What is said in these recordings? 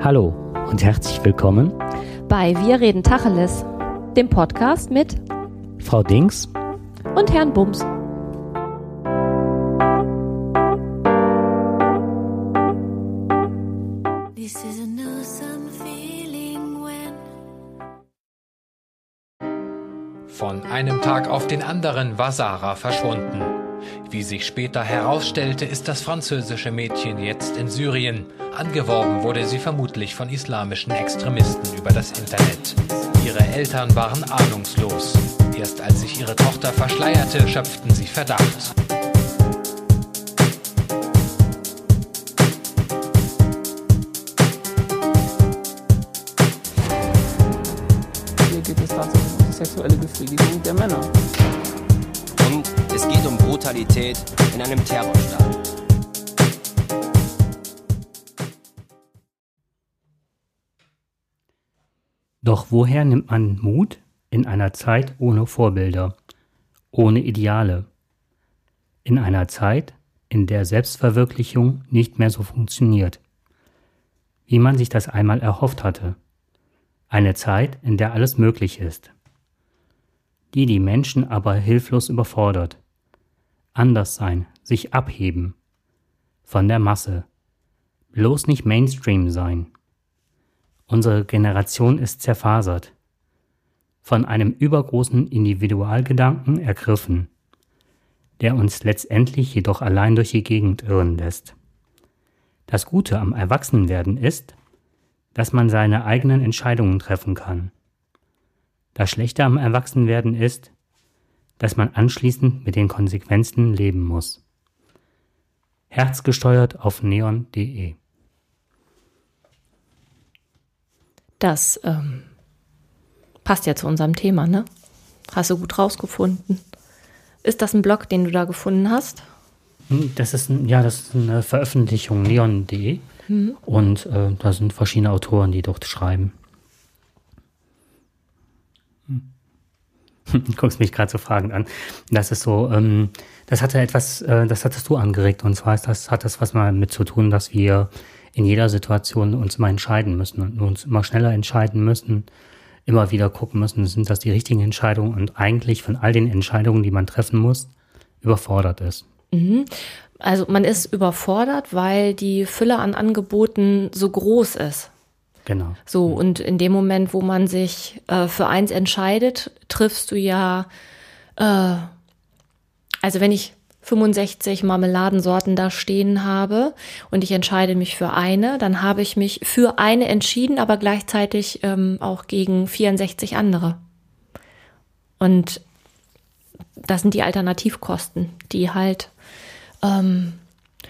Hallo und herzlich willkommen bei Wir reden Tacheles, dem Podcast mit Frau Dings und Herrn Bums. Von einem Tag auf den anderen war Sarah verschwunden. Wie sich später herausstellte, ist das französische Mädchen jetzt in Syrien. Angeworben wurde sie vermutlich von islamischen Extremisten über das Internet. Ihre Eltern waren ahnungslos. Erst als sich ihre Tochter verschleierte, schöpften sie Verdacht. Hier geht es tatsächlich um die sexuelle Befriedigung der Männer. Brutalität in einem Terrorstaat. Doch woher nimmt man Mut in einer Zeit ohne Vorbilder, ohne Ideale, in einer Zeit, in der Selbstverwirklichung nicht mehr so funktioniert, wie man sich das einmal erhofft hatte, eine Zeit, in der alles möglich ist, die die Menschen aber hilflos überfordert, anders sein, sich abheben, von der Masse, bloß nicht Mainstream sein. Unsere Generation ist zerfasert, von einem übergroßen Individualgedanken ergriffen, der uns letztendlich jedoch allein durch die Gegend irren lässt. Das Gute am Erwachsenwerden ist, dass man seine eigenen Entscheidungen treffen kann. Das Schlechte am Erwachsenwerden ist, dass man anschließend mit den Konsequenzen leben muss. Herzgesteuert auf neon.de Das ähm, passt ja zu unserem Thema, ne? Hast du gut rausgefunden. Ist das ein Blog, den du da gefunden hast? Hm, Das ist, ein, ja, das ist eine Veröffentlichung neon.de und äh, da sind verschiedene Autoren, die dort schreiben. Du guckst mich gerade so fragend an. Das ist so, ähm, das hatte etwas, äh, das hattest du angeregt und zwar ist das, hat das was mal mit zu tun, dass wir in jeder Situation uns immer entscheiden müssen und uns immer schneller entscheiden müssen, immer wieder gucken müssen, sind das die richtigen Entscheidungen und eigentlich von all den Entscheidungen, die man treffen muss, überfordert ist. Also man ist überfordert, weil die Fülle an Angeboten so groß ist. Genau. So, und in dem Moment, wo man sich äh, für eins entscheidet, triffst du ja, äh, also wenn ich 65 Marmeladensorten da stehen habe und ich entscheide mich für eine, dann habe ich mich für eine entschieden, aber gleichzeitig ähm, auch gegen 64 andere. Und das sind die Alternativkosten, die halt ähm,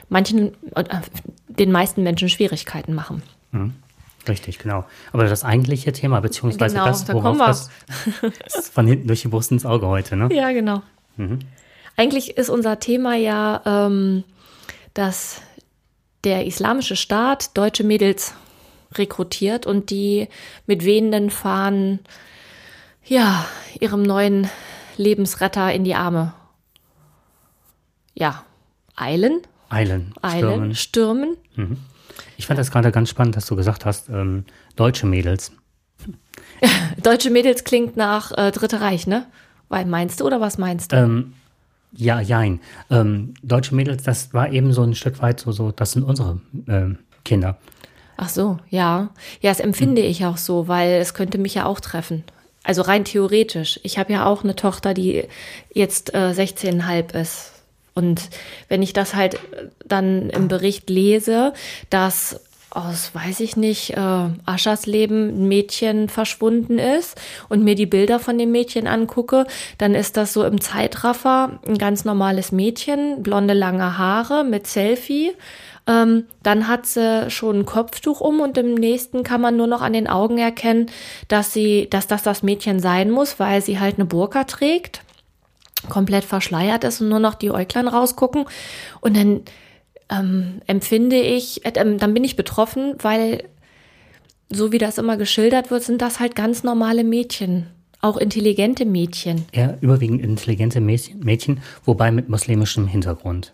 manchen, äh, den meisten Menschen Schwierigkeiten machen. Richtig, genau. Aber das eigentliche Thema, beziehungsweise Genau, das, da worauf wir. das ist von hinten durch die Brust ins Auge heute, ne? Ja, genau. Eigentlich ist unser Thema ja, ähm, dass der islamische Staat deutsche Mädels rekrutiert und die mit wehenden Fahnen ja ihrem neuen Lebensretter in die Arme ja eilen, Eilen, eilen, stürmen. stürmen. Ich fand das gerade ganz spannend, dass du gesagt hast, ähm, deutsche Mädels. Deutsche Mädels klingt nach äh, Dritte Reich, ne? Weil meinst du oder was meinst du? Ähm, ja, jein. Ähm, deutsche Mädels, das war eben so ein Stück weit so, so das sind unsere ähm, Kinder. Ach so, ja. Ja, das empfinde ich auch so, weil es könnte mich ja auch treffen. Also rein theoretisch. Ich habe ja auch eine Tochter, die jetzt äh, 16,5 ist. Und wenn ich das halt äh, dann im Bericht lese, dass aus, weiß ich nicht, äh, Aschers Leben ein Mädchen verschwunden ist und mir die Bilder von dem Mädchen angucke, dann ist das so im Zeitraffer ein ganz normales Mädchen, blonde lange Haare mit Selfie. Ähm, dann hat sie schon ein Kopftuch um und im nächsten kann man nur noch an den Augen erkennen, dass sie, dass das das Mädchen sein muss, weil sie halt eine Burka trägt, komplett verschleiert ist und nur noch die Äuglein rausgucken. Und dann ähm, empfinde ich, äh, ähm, dann bin ich betroffen, weil so wie das immer geschildert wird, sind das halt ganz normale Mädchen, auch intelligente Mädchen. Eher überwiegend intelligente Mädchen, Mädchen, wobei mit muslimischem Hintergrund.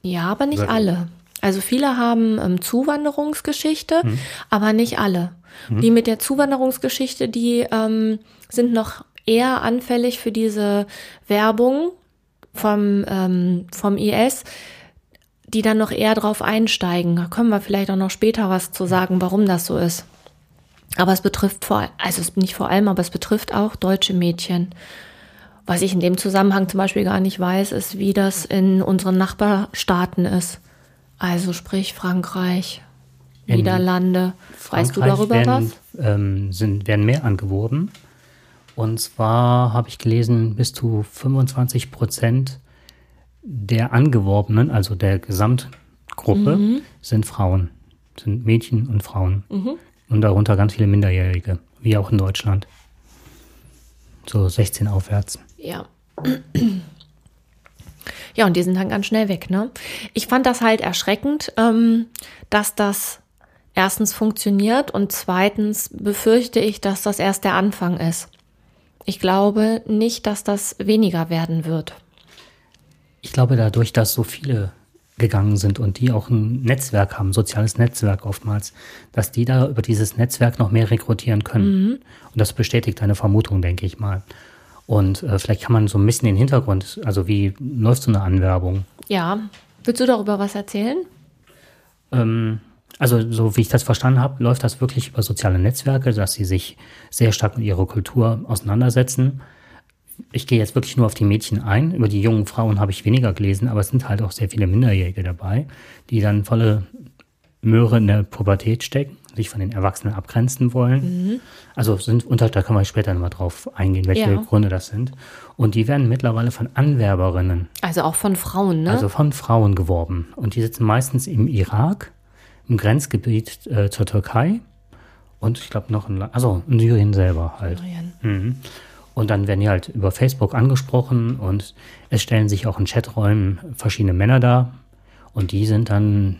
Ja, aber nicht Wirklich? alle. Also viele haben ähm, Zuwanderungsgeschichte, aber nicht alle. Die mit der Zuwanderungsgeschichte, die ähm, sind noch eher anfällig für diese Werbung vom, ähm, vom IS, die dann noch eher drauf einsteigen. Da können wir vielleicht auch noch später was zu sagen, warum das so ist. Aber es betrifft vor, also es nicht vor allem, aber es betrifft auch deutsche Mädchen. Was ich in dem Zusammenhang zum Beispiel gar nicht weiß, ist, wie das in unseren Nachbarstaaten ist. Also sprich Frankreich, In Niederlande. weißt du Frankreich darüber werden, was? Ähm, sind, werden mehr angeworben. Und zwar habe ich gelesen, bis zu 25 Prozent der Angeworbenen, also der Gesamtgruppe, Mhm. sind Frauen, sind Mädchen und Frauen. Und darunter ganz viele Minderjährige, wie auch in Deutschland. So 16 aufwärts. Ja. Ja, und die sind dann ganz schnell weg, ne? Ich fand das halt erschreckend, ähm, dass das erstens funktioniert und zweitens befürchte ich, dass das erst der Anfang ist. Ich glaube nicht, dass das weniger werden wird. Ich glaube, dadurch, dass so viele gegangen sind und die auch ein Netzwerk haben, soziales Netzwerk oftmals, dass die da über dieses Netzwerk noch mehr rekrutieren können. Und das bestätigt eine Vermutung, denke ich mal. Und äh, vielleicht kann man so ein bisschen den Hintergrund, also wie läuft so eine Anwerbung? Ja. Willst du darüber was erzählen? Ähm, also so wie ich das verstanden habe, läuft das wirklich über soziale Netzwerke, dass sie sich sehr stark mit ihrer Kultur auseinandersetzen. Ich gehe jetzt wirklich nur auf die Mädchen ein. Über die jungen Frauen habe ich weniger gelesen, aber es sind halt auch sehr viele Minderjährige dabei, die dann volle Möhre in der Pubertät stecken, sich von den Erwachsenen abgrenzen wollen. Also sind unter, da kann man später nochmal drauf eingehen, welche Ja. Gründe das sind. Und die werden mittlerweile von Anwerberinnen Also auch von Frauen, ne? also von Frauen geworben. Und die sitzen meistens im Irak, im Grenzgebiet äh, zur Türkei und ich glaube noch in, also in Syrien selber halt. Mhm. Und dann werden die halt über Facebook angesprochen und es stellen sich auch in Chaträumen verschiedene Männer dar. Und die sind dann,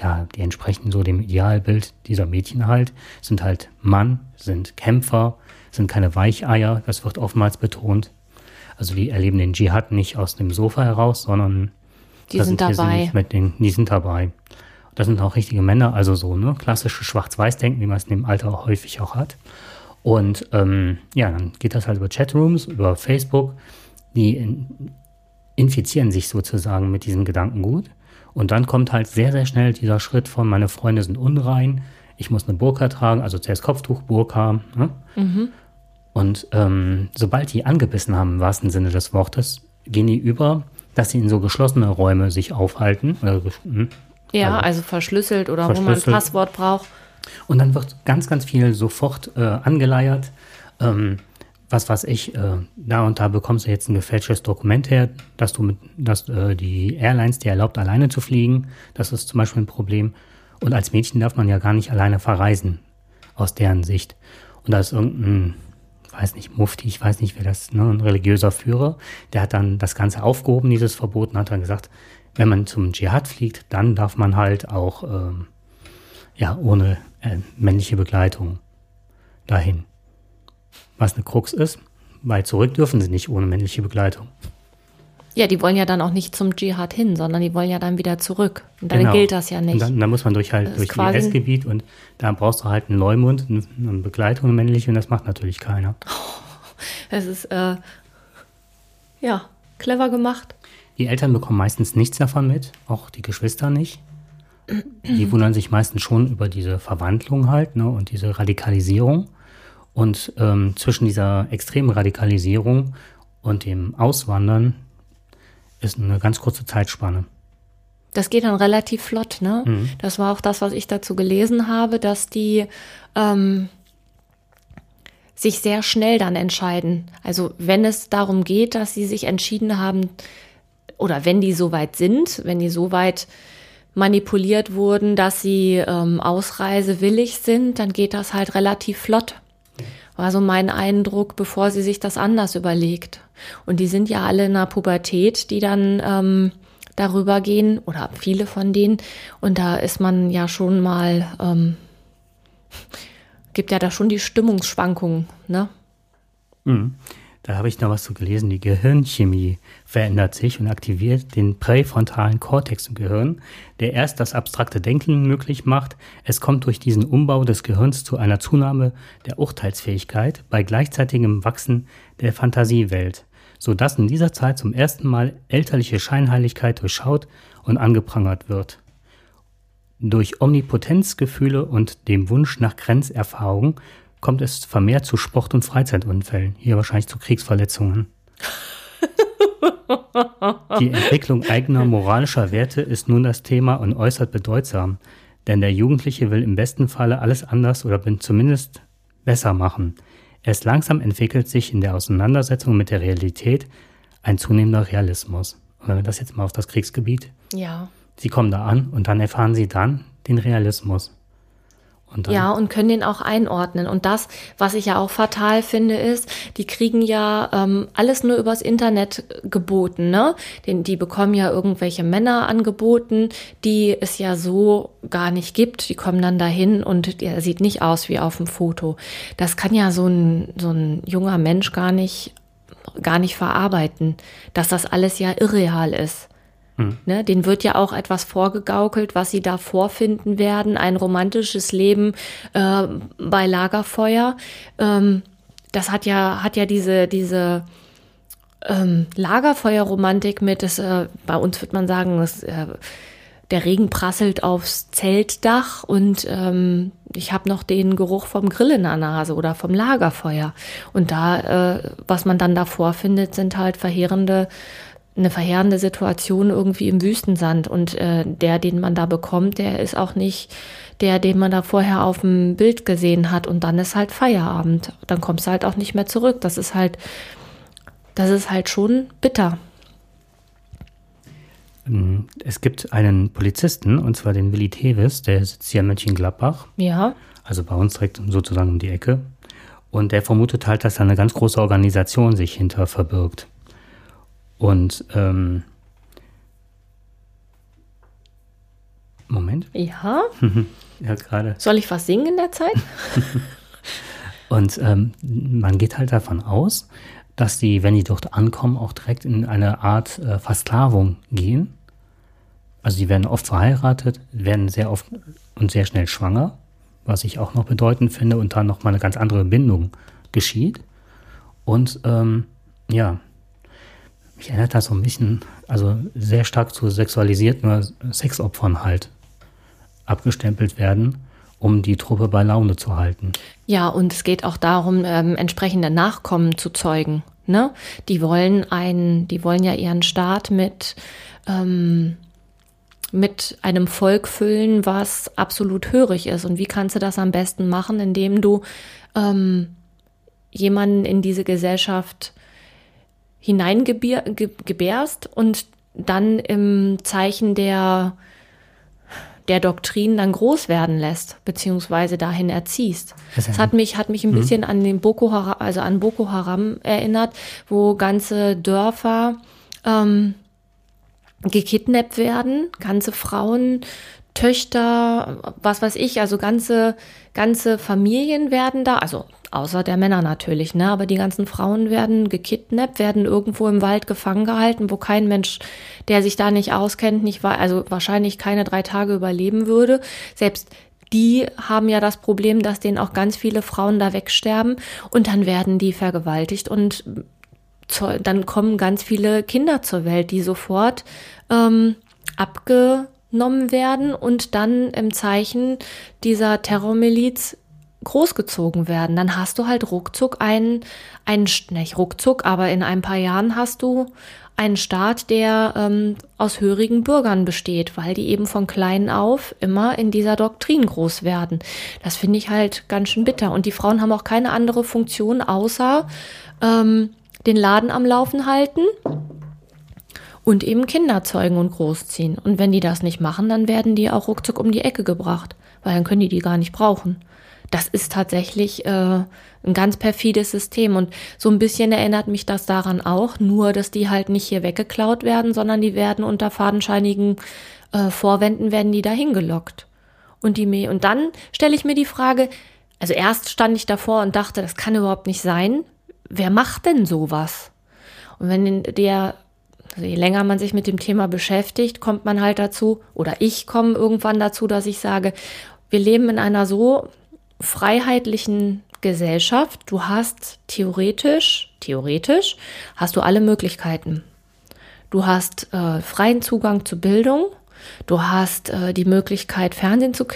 ja, die entsprechen so dem Idealbild dieser Mädchen halt, sind halt Mann, sind Kämpfer, sind keine Weicheier, das wird oftmals betont. Also die erleben den Dschihad nicht aus dem Sofa heraus, sondern Die da sind dabei. Mit den, die sind dabei. Das sind auch richtige Männer, also so, ne? Klassische Schwarz-Weiß-Denken, wie man es in dem Alter auch häufig auch hat. Und ähm, ja, dann geht das halt über Chatrooms, über Facebook. Die in, infizieren sich sozusagen mit diesem Gedankengut. Und dann kommt halt sehr, sehr schnell dieser Schritt von, meine Freunde sind unrein, ich muss eine Burka tragen, also zuerst Kopftuch, Burka. Ne? Und ähm, sobald die angebissen haben, im wahrsten Sinne des Wortes, gehen die über, dass sie in so geschlossene Räume sich aufhalten. Oder, hm. Ja, also also verschlüsselt oder wo man ein verschlüsselt. Passwort braucht. Und dann wird ganz, ganz viel sofort äh, angeleiert. Ähm, was weiß ich, äh, da und da bekommst du jetzt ein gefälschtes Dokument her, dass du mit, dass äh, die Airlines dir erlaubt, alleine zu fliegen. Das ist zum Beispiel ein Problem. Und als Mädchen darf man ja gar nicht alleine verreisen, aus deren Sicht. Und da ist irgendein, weiß nicht, Mufti, ich weiß nicht, wer das, ne, ein religiöser Führer, der hat dann das Ganze aufgehoben, dieses Verbot, und hat dann gesagt, wenn man zum Dschihad fliegt, dann darf man halt auch ähm, ja, ohne äh, männliche Begleitung dahin. Was eine Krux ist, weil zurück dürfen sie nicht ohne männliche Begleitung. Ja, die wollen ja dann auch nicht zum Dschihad hin, sondern die wollen ja dann wieder zurück. Und dann Genau. gilt das ja Und nicht. dann, dann muss man durch halt Das durch IS-Gebiet und da brauchst du halt einen Leumund, eine eine Begleitung, eine männliche, und das macht natürlich keiner. Es ist, äh, ja, clever gemacht. Die Eltern bekommen meistens nichts davon mit, auch die Geschwister nicht. Die wundern sich meistens schon über diese Verwandlung halt ne, und diese Radikalisierung. Und ähm, zwischen dieser extremen Radikalisierung und dem Auswandern ist eine ganz kurze Zeitspanne. Das geht dann relativ flott, ne? Das war auch das, was ich dazu gelesen habe, dass die ähm, sich sehr schnell dann entscheiden. Also wenn es darum geht, dass sie sich entschieden haben, oder wenn die so weit sind, wenn die so weit manipuliert wurden, dass sie ähm, ausreisewillig sind, dann geht das halt relativ flott. War so mein Eindruck, bevor sie sich das anders überlegt. Und die sind ja alle in der Pubertät, die dann ähm, darüber gehen, oder viele von denen. Und da ist man ja schon mal, ähm, gibt ja da schon die Stimmungsschwankungen, ne? Da habe ich noch was zu gelesen. Die Gehirnchemie verändert sich und aktiviert den präfrontalen Kortex im Gehirn, der erst das abstrakte Denken möglich macht. Es kommt durch diesen Umbau des Gehirns zu einer Zunahme der Urteilsfähigkeit bei gleichzeitigem Wachsen der Fantasiewelt, sodass in dieser Zeit zum ersten Mal elterliche Scheinheiligkeit durchschaut und angeprangert wird. Durch Omnipotenzgefühle und dem Wunsch nach Grenzerfahrung kommt es vermehrt zu Sport- und Freizeitunfällen, hier wahrscheinlich zu Kriegsverletzungen. Die Entwicklung eigener moralischer Werte ist nun das Thema und äußert bedeutsam, denn der Jugendliche will im besten Falle alles anders oder zumindest besser machen. Erst langsam entwickelt sich in der Auseinandersetzung mit der Realität ein zunehmender Realismus. Und wenn wir das jetzt mal auf das Kriegsgebiet. Ja. Sie kommen da an und dann erfahren sie dann den Realismus. Und ja, und können den auch einordnen. Und das, was ich ja auch fatal finde, ist, die kriegen ja ähm, alles nur übers Internet geboten. Ne? Den, die bekommen ja irgendwelche Männer angeboten, die es ja so gar nicht gibt. Die kommen dann dahin und der sieht nicht aus wie auf dem Foto. Das kann ja so ein, so ein junger Mensch gar nicht, gar nicht verarbeiten, dass das alles ja irreal ist. Hm. Ne, den wird ja auch etwas vorgegaukelt, was sie da vorfinden werden. Ein romantisches Leben äh, bei Lagerfeuer. Ähm, das hat ja, hat ja diese, diese ähm, Lagerfeuerromantik mit, das, äh, bei uns wird man sagen, das, äh, der Regen prasselt aufs Zeltdach und ähm, ich habe noch den Geruch vom Grill in der Nase oder vom Lagerfeuer. Und da, äh, was man dann davor findet, sind halt verheerende eine verheerende Situation irgendwie im Wüstensand und äh, der, den man da bekommt, der ist auch nicht der, den man da vorher auf dem Bild gesehen hat und dann ist halt Feierabend. Dann kommst du halt auch nicht mehr zurück. Das ist halt, das ist halt schon bitter. Ähm, es gibt einen Polizisten, und zwar den Willi Tevis, der sitzt hier in Mönchengladbach. Ja. Also bei uns direkt sozusagen um die Ecke. Und der vermutet halt, dass da eine ganz große Organisation sich hinter verbirgt. Und ähm, Moment. Ja. ja, gerade. Soll ich was singen in der Zeit? Und ähm, man geht halt davon aus, dass die, wenn die dort ankommen, auch direkt in eine Art äh, Versklavung gehen. Also die werden oft verheiratet, werden sehr oft und sehr schnell schwanger, was ich auch noch bedeutend finde, und dann nochmal eine ganz andere Bindung geschieht. Und ähm, ja, mich erinnert das so ein bisschen, also sehr stark zu sexualisierten Sexopfern halt abgestempelt werden, um die Truppe bei Laune zu halten. Ja, und es geht auch darum, ähm, entsprechende Nachkommen zu zeugen. Ne? Die wollen einen, die wollen ja ihren Staat mit ähm, mit einem Volk füllen, was absolut hörig ist. Und wie kannst du das am besten machen, indem du ähm, jemanden in diese Gesellschaft hineingebärst und dann im Zeichen der, der Doktrin dann groß werden lässt, beziehungsweise dahin erziehst. Das hat mich, hat mich ein mhm. bisschen an den Boko Haram, also an Boko Haram erinnert, wo ganze Dörfer ähm, gekidnappt werden, ganze Frauen, Töchter, was weiß ich, also ganze, ganze Familien werden da, also außer der Männer natürlich, ne? Aber die ganzen Frauen werden gekidnappt, werden irgendwo im Wald gefangen gehalten, wo kein Mensch, der sich da nicht auskennt, nicht war, also wahrscheinlich keine drei Tage überleben würde. Selbst die haben ja das Problem, dass denen auch ganz viele Frauen da wegsterben und dann werden die vergewaltigt und dann kommen ganz viele Kinder zur Welt, die sofort ähm, abgenommen werden und dann im Zeichen dieser Terrormiliz großgezogen werden, dann hast du halt ruckzuck einen, einen nicht ruckzuck, aber in ein paar Jahren hast du einen Staat, der ähm, aus hörigen Bürgern besteht, weil die eben von klein auf immer in dieser Doktrin groß werden. Das finde ich halt ganz schön bitter. Und die Frauen haben auch keine andere Funktion, außer ähm, den Laden am Laufen halten und eben Kinder zeugen und großziehen. Und wenn die das nicht machen, dann werden die auch ruckzuck um die Ecke gebracht, weil dann können die die gar nicht brauchen das ist tatsächlich äh, ein ganz perfides System. Und so ein bisschen erinnert mich das daran auch, nur dass die halt nicht hier weggeklaut werden, sondern die werden unter fadenscheinigen äh, Vorwänden werden die dahin gelockt. Und die und dann stelle ich mir die Frage, also erst stand ich davor und dachte, das kann überhaupt nicht sein. wer macht denn sowas? Und wenn der, also je länger man sich mit dem Thema beschäftigt, kommt man halt dazu, oder ich komme irgendwann dazu, dass ich sage, wir leben in einer so freiheitlichen Gesellschaft. Du hast theoretisch, theoretisch, hast du alle Möglichkeiten. Du hast äh, freien Zugang zu Bildung. Du hast äh, die Möglichkeit, Fernsehen zu,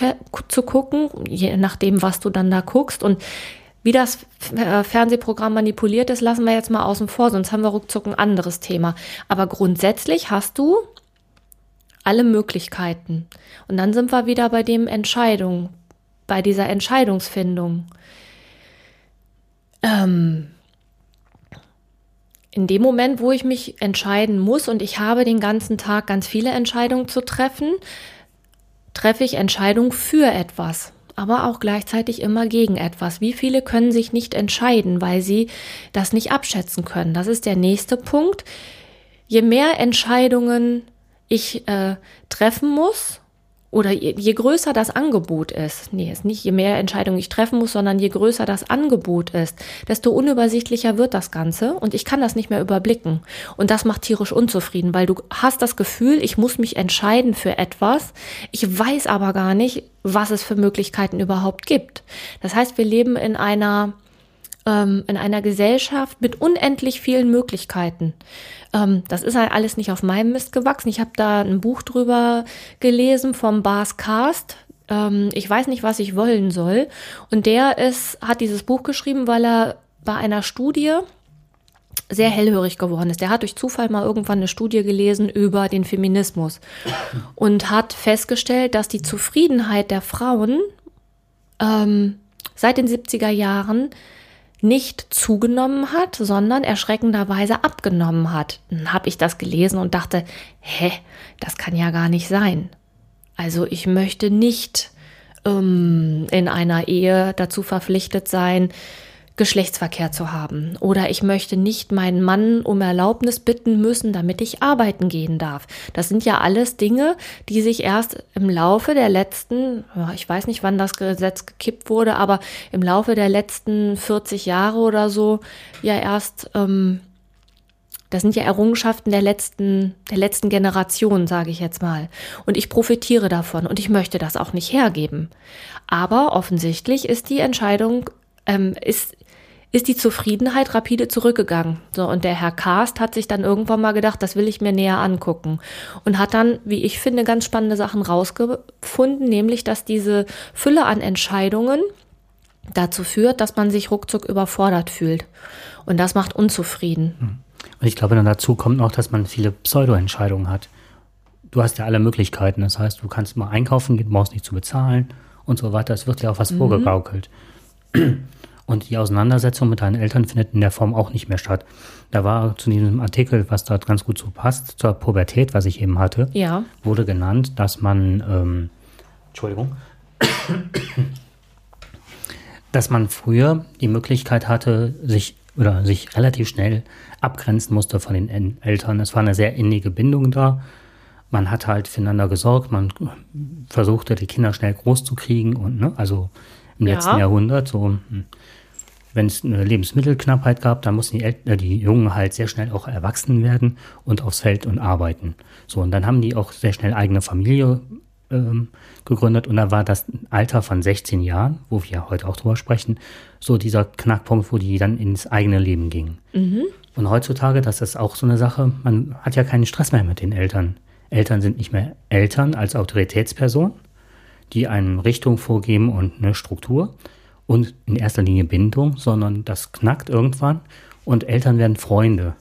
zu gucken, je nachdem, was du dann da guckst. Und wie das äh, Fernsehprogramm manipuliert ist, lassen wir jetzt mal außen vor, sonst haben wir ruckzuck ein anderes Thema. Aber grundsätzlich hast du alle Möglichkeiten. Und dann sind wir wieder bei dem Entscheidung, bei dieser Entscheidungsfindung. Ähm, in dem Moment, wo ich mich entscheiden muss und ich habe den ganzen Tag ganz viele Entscheidungen zu treffen, treffe ich Entscheidungen für etwas aber auch gleichzeitig immer gegen etwas. Wie viele können sich nicht entscheiden, weil sie das nicht abschätzen können? Das ist der nächste Punkt. Je mehr Entscheidungen ich äh, treffen muss, oder je, je, größer das Angebot ist, nee, ist nicht je mehr Entscheidungen ich treffen muss, sondern je größer das Angebot ist, desto unübersichtlicher wird das Ganze und ich kann das nicht mehr überblicken. Und das macht tierisch unzufrieden, weil du hast das Gefühl, ich muss mich entscheiden für etwas, ich weiß aber gar nicht, was es für Möglichkeiten überhaupt gibt. Das heißt, wir leben in einer ähm, in einer Gesellschaft mit unendlich vielen Möglichkeiten. Ähm, das ist halt alles nicht auf meinem Mist gewachsen. Ich habe da ein Buch drüber gelesen vom Bas Cast. Ähm, ich weiß nicht, was ich wollen soll. Und der ist, hat dieses Buch geschrieben, weil er bei einer Studie sehr hellhörig geworden ist. Der hat durch Zufall mal irgendwann eine Studie gelesen über den Feminismus und hat festgestellt, dass die Zufriedenheit der Frauen ähm, seit den 70er Jahren nicht zugenommen hat, sondern erschreckenderweise abgenommen hat. Dann habe ich das gelesen und dachte, hä, das kann ja gar nicht sein. Also ich möchte nicht ähm, in einer Ehe dazu verpflichtet sein, Geschlechtsverkehr zu haben. Oder ich möchte nicht meinen Mann um Erlaubnis bitten müssen, damit ich arbeiten gehen darf. Das sind ja alles Dinge, die sich erst im Laufe der letzten, ich weiß nicht, wann das Gesetz gekippt wurde, aber im Laufe der letzten 40 Jahre oder so ja erst, ähm, das sind ja Errungenschaften der letzten, der letzten Generation, sage ich jetzt mal. Und ich profitiere davon und ich möchte das auch nicht hergeben. Aber offensichtlich ist die Entscheidung, ähm, ist, ist die Zufriedenheit rapide zurückgegangen. So, und der Herr Karst hat sich dann irgendwann mal gedacht, das will ich mir näher angucken. Und hat dann, wie ich finde, ganz spannende Sachen rausgefunden, nämlich, dass diese Fülle an Entscheidungen dazu führt, dass man sich ruckzuck überfordert fühlt. Und das macht unzufrieden. Hm. Und ich glaube, dann dazu kommt noch, dass man viele Pseudo-Entscheidungen hat. Du hast ja alle Möglichkeiten. Das heißt, du kannst mal einkaufen gehen, brauchst nicht zu bezahlen und so weiter. Es wird ja auch was mhm. vorgegaukelt. Und die Auseinandersetzung mit deinen Eltern findet in der Form auch nicht mehr statt. Da war zu diesem Artikel, was dort ganz gut so passt, zur Pubertät, was ich eben hatte, ja. wurde genannt, dass man, ähm, Entschuldigung, dass man früher die Möglichkeit hatte, sich oder sich relativ schnell abgrenzen musste von den Eltern. Es war eine sehr innige Bindung da. Man hat halt füreinander gesorgt, man versuchte die Kinder schnell groß zu kriegen und ne, also im ja. letzten Jahrhundert so hm wenn es eine Lebensmittelknappheit gab, dann mussten die, El äh, die Jungen halt sehr schnell auch erwachsen werden und aufs Feld und arbeiten. So, und dann haben die auch sehr schnell eigene Familie ähm, gegründet und da war das Alter von 16 Jahren, wo wir heute auch drüber sprechen, so dieser Knackpunkt, wo die dann ins eigene Leben gingen. Mhm. Und heutzutage, das ist auch so eine Sache, man hat ja keinen Stress mehr mit den Eltern. Eltern sind nicht mehr Eltern als Autoritätsperson, die einem Richtung vorgeben und eine Struktur, und in erster Linie Bindung, sondern das knackt irgendwann und Eltern werden Freunde,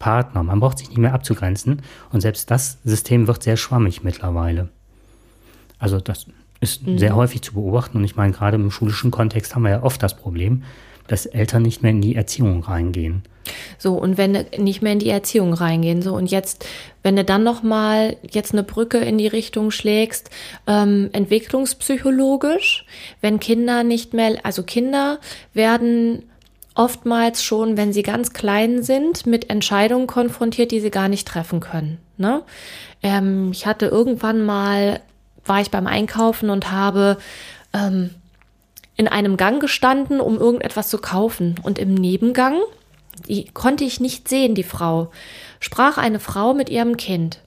Partner. Man braucht sich nicht mehr abzugrenzen und selbst das System wird sehr schwammig mittlerweile. Also das ist mhm. sehr häufig zu beobachten und ich meine, gerade im schulischen Kontext haben wir ja oft das Problem, dass Eltern nicht mehr in die Erziehung reingehen. So, und wenn nicht mehr in die Erziehung reingehen, so, und jetzt, wenn du dann nochmal jetzt eine Brücke in die Richtung schlägst, ähm, entwicklungspsychologisch, wenn Kinder nicht mehr, also Kinder werden oftmals schon, wenn sie ganz klein sind, mit Entscheidungen konfrontiert, die sie gar nicht treffen können. Ne? Ähm, ich hatte irgendwann mal, war ich beim Einkaufen und habe ähm, in einem Gang gestanden, um irgendetwas zu kaufen. Und im Nebengang die konnte ich nicht sehen, die Frau, sprach eine Frau mit ihrem Kind.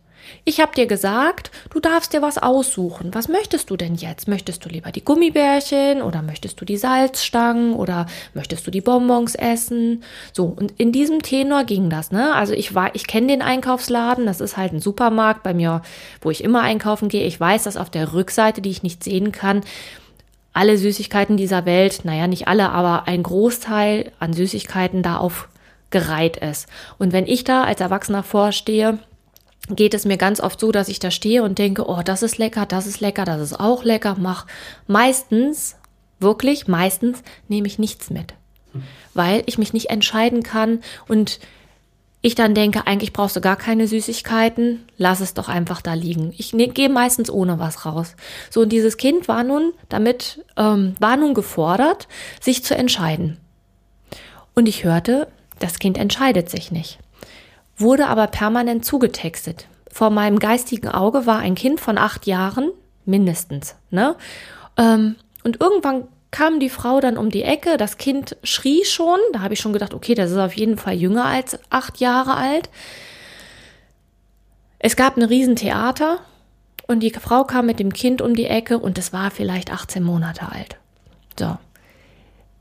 Ich habe dir gesagt, du darfst dir was aussuchen. Was möchtest du denn jetzt? Möchtest du lieber die Gummibärchen oder möchtest du die Salzstangen oder möchtest du die Bonbons essen? So, und in diesem Tenor ging das, ne? Also ich war, ich kenne den Einkaufsladen, das ist halt ein Supermarkt bei mir, wo ich immer einkaufen gehe. Ich weiß, dass auf der Rückseite, die ich nicht sehen kann, alle Süßigkeiten dieser Welt, naja, nicht alle, aber ein Großteil an Süßigkeiten da aufgereiht ist. Und wenn ich da als Erwachsener vorstehe, geht es mir ganz oft so, dass ich da stehe und denke, oh, das ist lecker, das ist lecker, das ist auch lecker, mach. Meistens, wirklich, meistens nehme ich nichts mit, weil ich mich nicht entscheiden kann und ich dann denke, eigentlich brauchst du gar keine Süßigkeiten, lass es doch einfach da liegen. Ich ne, gehe meistens ohne was raus. So, und dieses Kind war nun damit, ähm, war nun gefordert, sich zu entscheiden. Und ich hörte, das Kind entscheidet sich nicht wurde aber permanent zugetextet. Vor meinem geistigen Auge war ein Kind von acht Jahren, mindestens, ne? Ähm, und irgendwann kam die Frau dann um die Ecke, das Kind schrie schon, da habe ich schon gedacht, okay, das ist auf jeden Fall jünger als acht Jahre alt. Es gab ein Riesentheater und die Frau kam mit dem Kind um die Ecke und es war vielleicht 18 Monate alt. So.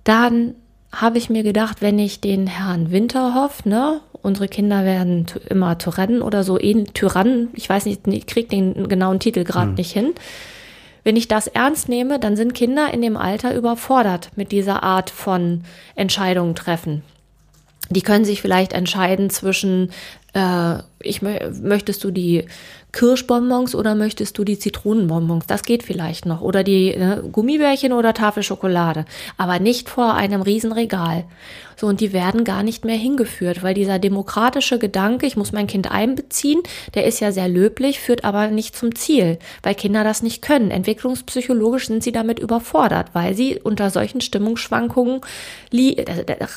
Dann habe ich mir gedacht, wenn ich den Herrn Winterhoff, ne, unsere Kinder werden immer Tyrannen oder so, Tyrannen, ich weiß nicht, ich kriege den genauen Titel gerade hm. nicht hin. Wenn ich das ernst nehme, dann sind Kinder in dem Alter überfordert mit dieser Art von Entscheidungen treffen. Die können sich vielleicht entscheiden zwischen, äh, ich möchtest du die Kirschbonbons oder möchtest du die Zitronenbonbons? Das geht vielleicht noch. Oder die äh, Gummibärchen oder Tafel Schokolade. Aber nicht vor einem Riesenregal. So, und die werden gar nicht mehr hingeführt, weil dieser demokratische Gedanke, ich muss mein Kind einbeziehen, der ist ja sehr löblich, führt aber nicht zum Ziel, weil Kinder das nicht können. Entwicklungspsychologisch sind sie damit überfordert, weil sie unter solchen Stimmungsschwankungen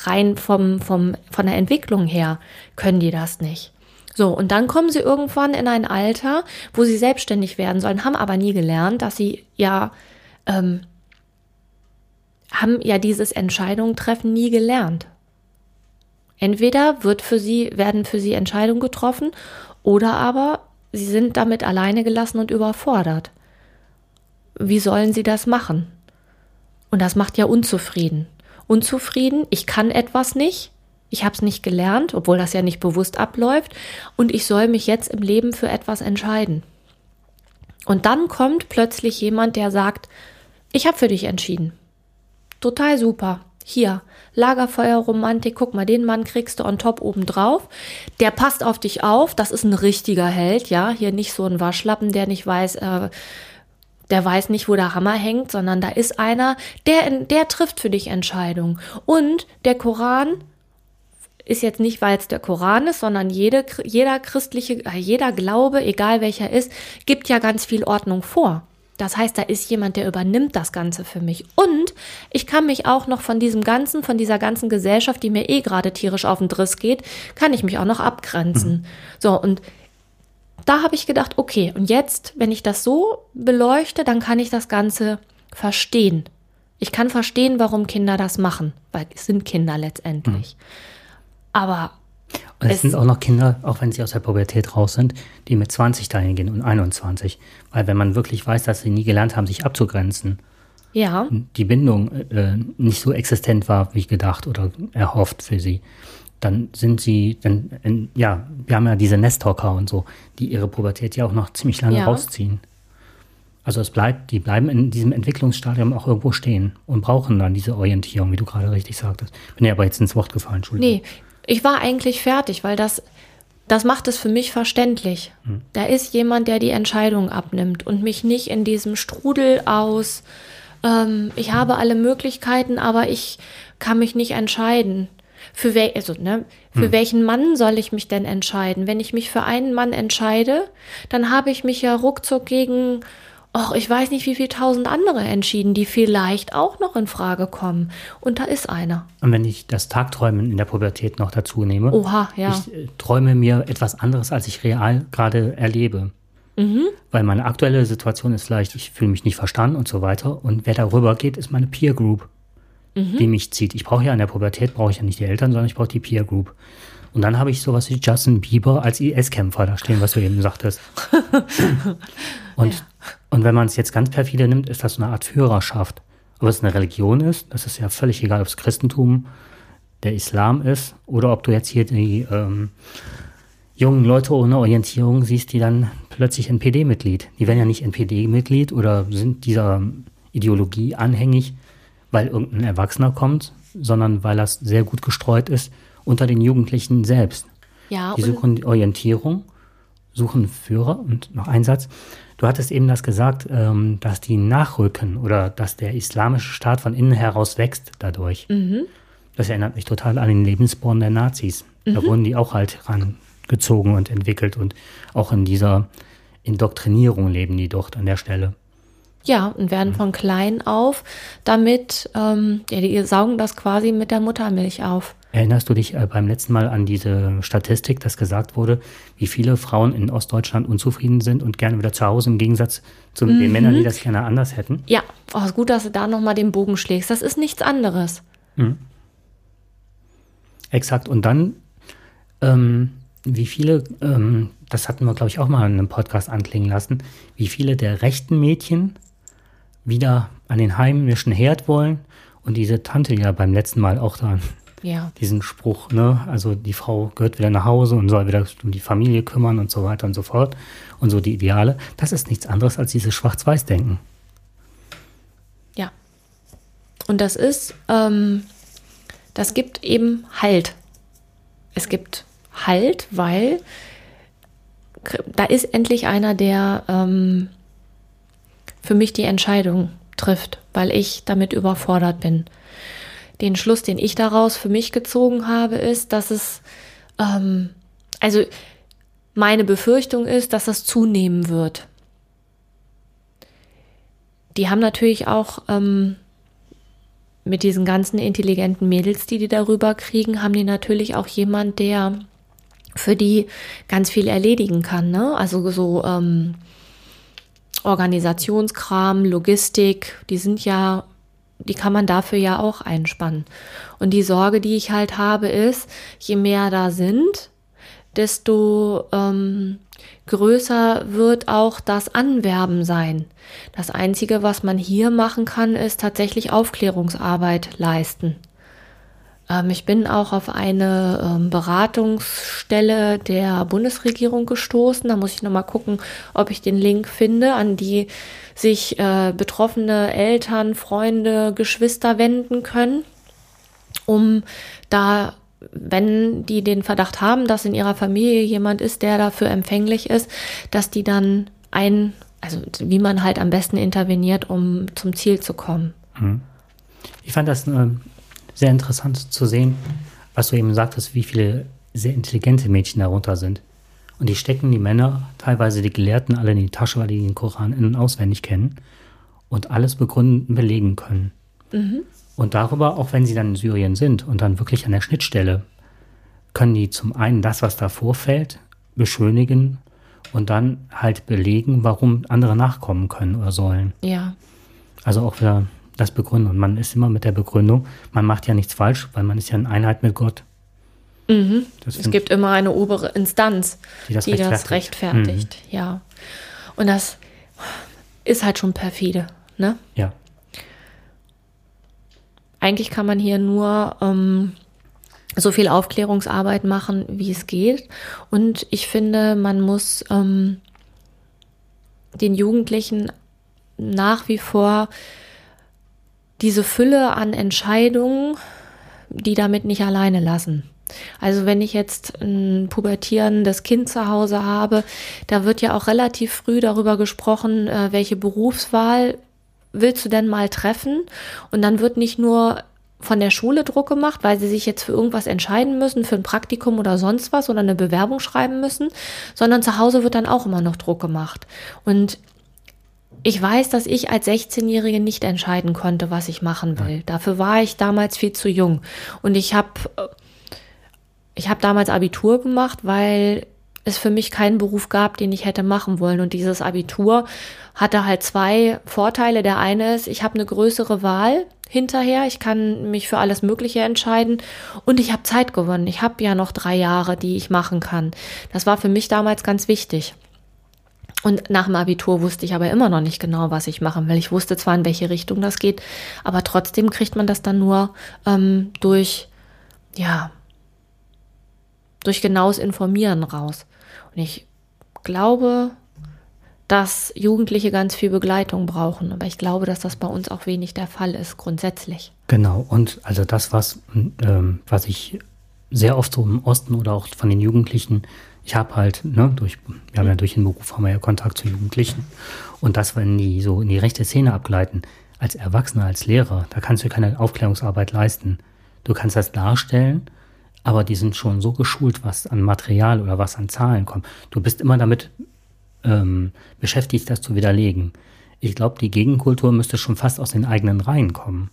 rein vom, vom, von der Entwicklung her können die das nicht. So, und dann kommen sie irgendwann in ein Alter, wo sie selbstständig werden sollen, haben aber nie gelernt, dass sie ja, ähm, haben ja dieses Entscheidungen treffen nie gelernt. Entweder wird für sie, werden für sie Entscheidungen getroffen oder aber sie sind damit alleine gelassen und überfordert. Wie sollen sie das machen? Und das macht ja unzufrieden. Unzufrieden, ich kann etwas nicht, ich habe es nicht gelernt, obwohl das ja nicht bewusst abläuft, und ich soll mich jetzt im Leben für etwas entscheiden. Und dann kommt plötzlich jemand, der sagt, ich habe für dich entschieden. Total super. Hier, Lagerfeuerromantik, guck mal, den Mann kriegst du on top oben drauf. Der passt auf dich auf, das ist ein richtiger Held, ja. Hier nicht so ein Waschlappen, der nicht weiß, äh, der weiß nicht, wo der Hammer hängt, sondern da ist einer, der, der trifft für dich Entscheidungen. Und der Koran ist jetzt nicht, weil es der Koran ist, sondern jede, jeder christliche, äh, jeder Glaube, egal welcher ist, gibt ja ganz viel Ordnung vor. Das heißt, da ist jemand, der übernimmt das Ganze für mich. Und ich kann mich auch noch von diesem Ganzen, von dieser ganzen Gesellschaft, die mir eh gerade tierisch auf den Driss geht, kann ich mich auch noch abgrenzen. Mhm. So, und da habe ich gedacht, okay, und jetzt, wenn ich das so beleuchte, dann kann ich das Ganze verstehen. Ich kann verstehen, warum Kinder das machen, weil es sind Kinder letztendlich. Mhm. Aber und es, es sind auch noch Kinder, auch wenn sie aus der Pubertät raus sind, die mit 20 dahin gehen und 21. Weil wenn man wirklich weiß, dass sie nie gelernt haben, sich abzugrenzen, ja. die Bindung äh, nicht so existent war, wie gedacht oder erhofft für sie, dann sind sie, dann, in, ja, wir haben ja diese Nesthocker und so, die ihre Pubertät ja auch noch ziemlich lange ja. rausziehen. Also es bleibt, die bleiben in diesem Entwicklungsstadium auch irgendwo stehen und brauchen dann diese Orientierung, wie du gerade richtig sagtest. Bin ja aber jetzt ins Wort gefallen, Entschuldigung. Nee, ich war eigentlich fertig, weil das, das macht es für mich verständlich. Hm. Da ist jemand, der die Entscheidung abnimmt und mich nicht in diesem Strudel aus, ähm, ich habe alle Möglichkeiten, aber ich kann mich nicht entscheiden. Für, wel also, ne, für hm. welchen Mann soll ich mich denn entscheiden? Wenn ich mich für einen Mann entscheide, dann habe ich mich ja ruckzuck gegen Och, ich weiß nicht, wie viele tausend andere entschieden, die vielleicht auch noch in Frage kommen. Und da ist einer. Und wenn ich das Tagträumen in der Pubertät noch dazu nehme, Oha, ja. ich äh, träume mir etwas anderes, als ich real gerade erlebe. Mhm. Weil meine aktuelle Situation ist vielleicht, ich fühle mich nicht verstanden und so weiter. Und wer darüber geht, ist meine Peer Group. die mich zieht. Ich brauche ja in der Pubertät, brauche ich ja nicht die Eltern, sondern ich brauche die Peer Group. Und dann habe ich sowas wie Justin Bieber als IS-Kämpfer da stehen, was du eben sagtest. und, ja. und wenn man es jetzt ganz perfide nimmt, ist das so eine Art Führerschaft. Ob es eine Religion ist, das ist ja völlig egal, ob es Christentum, der Islam ist oder ob du jetzt hier die ähm, jungen Leute ohne Orientierung siehst, die dann plötzlich NPD-Mitglied. Die werden ja nicht NPD-Mitglied oder sind dieser Ideologie anhängig, weil irgendein Erwachsener kommt, sondern weil das sehr gut gestreut ist unter den Jugendlichen selbst. Ja, die suchen Orientierung, suchen Führer und noch ein Satz. Du hattest eben das gesagt, ähm, dass die nachrücken oder dass der islamische Staat von innen heraus wächst dadurch. Mhm. Das erinnert mich total an den Lebensborn der Nazis. Da Mhm. wurden die auch halt rangezogen und entwickelt und auch in dieser Indoktrinierung leben die dort an der Stelle. Ja, und werden von klein auf damit, ähm, ja, die saugen das quasi mit der Muttermilch auf. Erinnerst du dich äh, beim letzten Mal an diese Statistik, dass gesagt wurde, wie viele Frauen in Ostdeutschland unzufrieden sind und gerne wieder zu Hause im Gegensatz zu den Männern, die das gerne anders hätten? Ja, oh, ist gut, dass du da nochmal den Bogen schlägst. Das ist nichts anderes. Exakt. Und dann, ähm, wie viele, ähm, das hatten wir, glaube ich, auch mal in einem Podcast anklingen lassen, wie viele der rechten Mädchen wieder an den heimischen Herd wollen und diese Tante ja beim letzten Mal auch da Ja. diesen Spruch, ne, also die Frau gehört wieder nach Hause und soll wieder um die Familie kümmern und so weiter und so fort und so die Ideale, das ist nichts anderes als dieses Schwarz-Weiß-Denken. Ja. Und das ist, ähm, das gibt eben Halt. Es gibt Halt, weil da ist endlich einer, der ähm, für mich die Entscheidung trifft, weil ich damit überfordert bin. Den Schluss, den ich daraus für mich gezogen habe, ist, dass es, ähm, also meine Befürchtung ist, dass das zunehmen wird. Die haben natürlich auch ähm, mit diesen ganzen intelligenten Mädels, die die darüber kriegen, haben die natürlich auch jemand, der für die ganz viel erledigen kann. Ne? Also so ähm, Organisationskram, Logistik, die sind ja, die kann man dafür ja auch einspannen. Und die Sorge, die ich halt habe, ist, je mehr da sind, desto ähm, größer wird auch das Anwerben sein. Das Einzige, was man hier machen kann, ist tatsächlich Aufklärungsarbeit leisten. Ähm, ich bin auch auf eine ähm, Beratungsstelle der Bundesregierung gestoßen. Da muss ich nochmal gucken, ob ich den Link finde, an die sich äh, betroffene Eltern, Freunde, Geschwister wenden können, um da wenn die den Verdacht haben, dass in ihrer Familie jemand ist, der dafür empfänglich ist, dass die dann ein, also wie man halt am besten interveniert, um zum Ziel zu kommen. Ich fand das äh, sehr interessant zu sehen, was du eben sagtest, wie viele sehr intelligente Mädchen darunter sind. Und die stecken die Männer, teilweise die Gelehrten, alle in die Tasche, weil die den Koran in- und auswendig kennen und alles begründen, belegen können. Und darüber, auch wenn sie dann in Syrien sind und dann wirklich an der Schnittstelle, können die zum einen das, was da vorfällt, beschönigen und dann halt belegen, warum andere nachkommen können oder sollen. Ja, Also auch wieder das Begründen. Und man ist immer mit der Begründung, man macht ja nichts falsch, weil man ist ja in Einheit mit Gott. Das es gibt immer eine obere Instanz, Die das die das rechtfertigt. rechtfertigt. Ja. Und das ist halt schon perfide. Ne? ja, Eigentlich kann man hier nur ähm, so viel Aufklärungsarbeit machen, wie es geht. Und ich finde, man muss ähm, den Jugendlichen nach wie vor diese Fülle an Entscheidungen, die damit nicht alleine lassen. Also wenn ich jetzt ein pubertierendes Kind zu Hause habe, da wird ja auch relativ früh darüber gesprochen, äh, welche Berufswahl willst du denn mal treffen? Und dann wird nicht nur von der Schule Druck gemacht, weil sie sich jetzt für irgendwas entscheiden müssen, für ein Praktikum oder sonst was oder eine Bewerbung schreiben müssen, sondern zu Hause wird dann auch immer noch Druck gemacht. Und ich weiß, dass ich als 16-Jährige nicht entscheiden konnte, was ich machen will. Dafür war ich damals viel zu jung. Und ich habe ich habe damals Abitur gemacht, weil es für mich keinen Beruf gab, den ich hätte machen wollen. Und dieses Abitur hatte halt zwei Vorteile. Der eine ist, ich habe eine größere Wahl. hinterher. Ich kann mich für alles Mögliche entscheiden und ich habe Zeit gewonnen. Ich habe ja noch drei Jahre, die ich machen kann. Das war für mich damals ganz wichtig. Und nach dem Abitur wusste ich aber immer noch nicht genau, was ich machen will. Ich wusste zwar, in welche Richtung das geht, aber trotzdem kriegt man das dann nur ähm, durch, ja, durch genaues Informieren raus. Und ich glaube, dass Jugendliche ganz viel Begleitung brauchen. Aber ich glaube, dass das bei uns auch wenig der Fall ist, grundsätzlich. Genau, und also das, was, ähm, was ich sehr oft so im Osten oder auch von den Jugendlichen, ich habe halt, ne, durch, wir haben ja durch den Beruf haben wir ja Kontakt zu Jugendlichen. Und das, wenn die so in die rechte Szene abgleiten, als Erwachsener, als Lehrer, da kannst du keine Aufklärungsarbeit leisten. Du kannst das darstellen, aber die sind schon so geschult, was an Material oder was an Zahlen kommt. Du bist immer damit ähm, beschäftigt, das zu widerlegen. Ich glaube, die Gegenkultur müsste schon fast aus den eigenen Reihen kommen.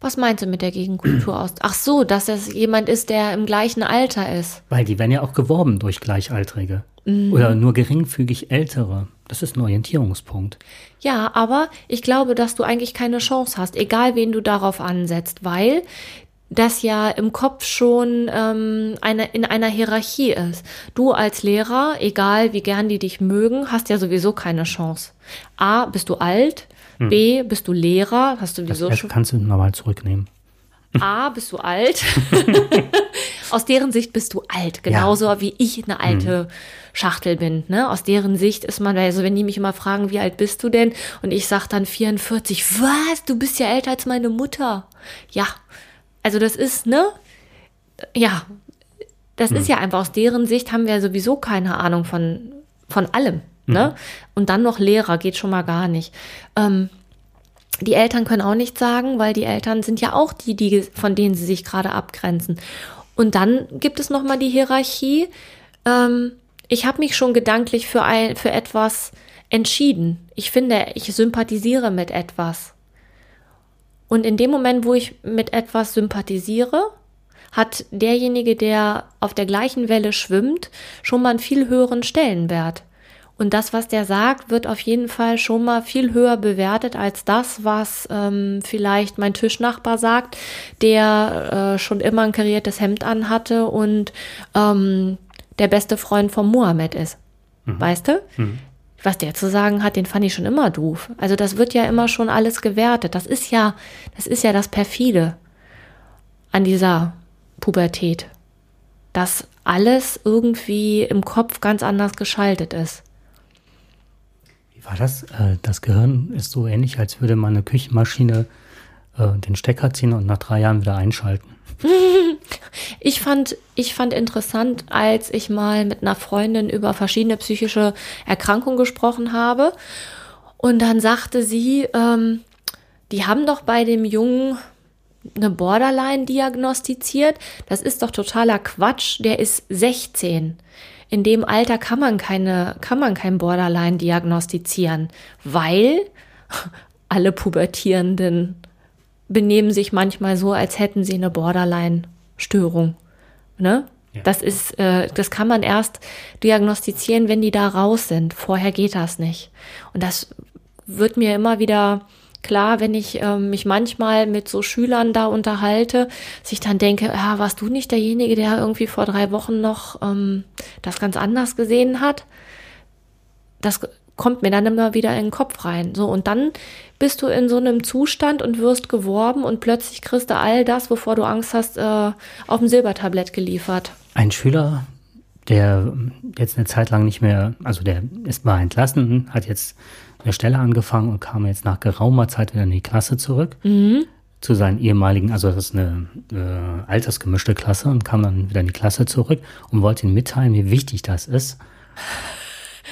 Was meinst du mit der Gegenkultur aus? Ach so, dass es jemand ist, der im gleichen Alter ist. Weil die werden ja auch geworben durch Gleichaltrige. Mhm. Oder nur geringfügig Ältere. Das ist ein Orientierungspunkt. Ja, aber ich glaube, dass du eigentlich keine Chance hast, egal wen du darauf ansetzt, weil das ja im Kopf schon ähm, eine, in einer Hierarchie ist. Du als Lehrer, egal wie gern die dich mögen, hast ja sowieso keine Chance. A, bist du alt, hm. B, bist du Lehrer, hast du sowieso das schon. kannst du nochmal zurücknehmen. A, bist du alt. Aus deren Sicht bist du alt, genauso ja. wie ich eine alte hm. Schachtel bin. Ne? Aus deren Sicht ist man, also wenn die mich immer fragen, wie alt bist du denn? Und ich sag dann 44, was? Du bist ja älter als meine Mutter. Ja, also das ist, ne? Ja, das mhm. ist ja einfach aus deren Sicht haben wir sowieso keine Ahnung von, von allem. Ne? Mhm. Und dann noch Lehrer geht schon mal gar nicht. Ähm, die Eltern können auch nichts sagen, weil die Eltern sind ja auch die, die von denen sie sich gerade abgrenzen. Und dann gibt es noch mal die Hierarchie. Ähm, ich habe mich schon gedanklich für ein, für etwas entschieden. Ich finde, ich sympathisiere mit etwas. Und in dem Moment, wo ich mit etwas sympathisiere, hat derjenige, der auf der gleichen Welle schwimmt, schon mal einen viel höheren Stellenwert. Und das, was der sagt, wird auf jeden Fall schon mal viel höher bewertet als das, was ähm, vielleicht mein Tischnachbar sagt, der äh, schon immer ein kariertes Hemd anhatte und ähm, der beste Freund von Mohammed ist. Mhm. Weißt du? Mhm was der zu sagen hat, den fand ich schon immer doof. Also das wird ja immer schon alles gewertet. Das ist ja, das ist ja das perfide an dieser Pubertät, dass alles irgendwie im Kopf ganz anders geschaltet ist. War das? Äh, das Gehirn ist so ähnlich, als würde man eine Küchenmaschine äh, den Stecker ziehen und nach drei Jahren wieder einschalten. Ich fand, ich fand interessant, als ich mal mit einer Freundin über verschiedene psychische Erkrankungen gesprochen habe. Und dann sagte sie, ähm, die haben doch bei dem Jungen eine Borderline diagnostiziert. Das ist doch totaler Quatsch. Der ist 16. In dem Alter kann man keine, kann man kein Borderline diagnostizieren, weil alle Pubertierenden benehmen sich manchmal so, als hätten sie eine Borderline-Störung. Ne? Ja. Das ist, äh, das kann man erst diagnostizieren, wenn die da raus sind. Vorher geht das nicht. Und das wird mir immer wieder klar, wenn ich ähm, mich manchmal mit so Schülern da unterhalte, dass ich dann denke, ja, warst du nicht derjenige, der irgendwie vor drei Wochen noch ähm, das ganz anders gesehen hat? Das kommt mir dann immer wieder in den Kopf rein. So, und dann bist du in so einem Zustand und wirst geworben und plötzlich kriegst du all das, wovor du Angst hast, äh, auf dem Silbertablett geliefert. Ein Schüler, der jetzt eine Zeit lang nicht mehr, also der ist mal entlassen, hat jetzt eine Stelle angefangen und kam jetzt nach geraumer Zeit wieder in die Klasse zurück. Mhm. Zu seinen ehemaligen, also das ist eine äh, altersgemischte Klasse und kam dann wieder in die Klasse zurück und wollte ihnen mitteilen, wie wichtig das ist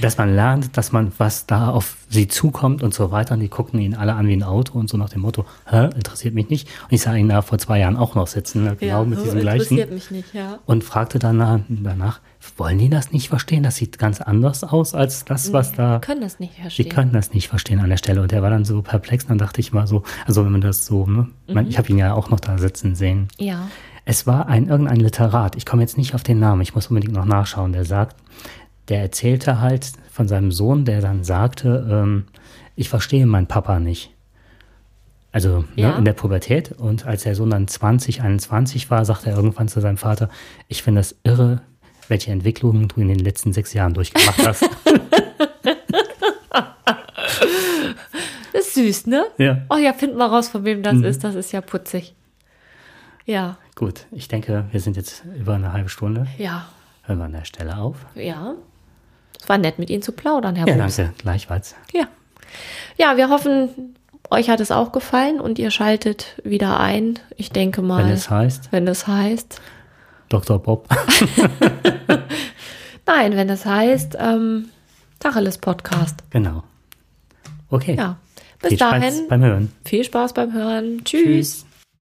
dass man lernt, dass man, was da auf sie zukommt und so weiter. Und die gucken ihn alle an wie ein Auto und so nach dem Motto, hä, interessiert mich nicht. Und ich sah ihn da vor zwei Jahren auch noch sitzen, ne, genau ja, mit diesem gleichen. Interessiert mich nicht, ja. Und fragte danach, danach, wollen die das nicht verstehen? Das sieht ganz anders aus als das, was da. Die können das nicht verstehen. Die können das nicht verstehen an der Stelle. Und der war dann so perplex. Dann dachte ich mal so, also wenn man das so, ne, mhm. ich habe ihn ja auch noch da sitzen sehen. Ja. Es war ein irgendein Literat. Ich komme jetzt nicht auf den Namen. Ich muss unbedingt noch nachschauen. Der sagt, der erzählte halt von seinem Sohn, der dann sagte, ähm, ich verstehe meinen Papa nicht. Also Ja. ne, in der Pubertät. Und als der Sohn dann 20, 21 war, sagte er irgendwann zu seinem Vater, ich finde das irre, welche Entwicklungen du in den letzten sechs Jahren durchgemacht hast. Das ist süß, ne? ja. Oh ja, find mal raus, von wem das Mhm. ist. Das ist ja putzig. Ja, Gut, ich denke, wir sind jetzt über eine halbe Stunde. ja, Hören wir an der Stelle auf. ja. Es war nett, mit Ihnen zu plaudern, Herr Ja, Bums. danke. Gleichfalls. Ja. Ja, wir hoffen, euch hat es auch gefallen und ihr schaltet wieder ein. Ich denke mal, Wenn es heißt, wenn es heißt. Dr. Bob. Nein, wenn es heißt, ähm, Tacheles Podcast. genau. Okay. Ja. Bis Viel Spaß dahin, beim Hören. viel Spaß beim Hören. Tschüss. Tschüss.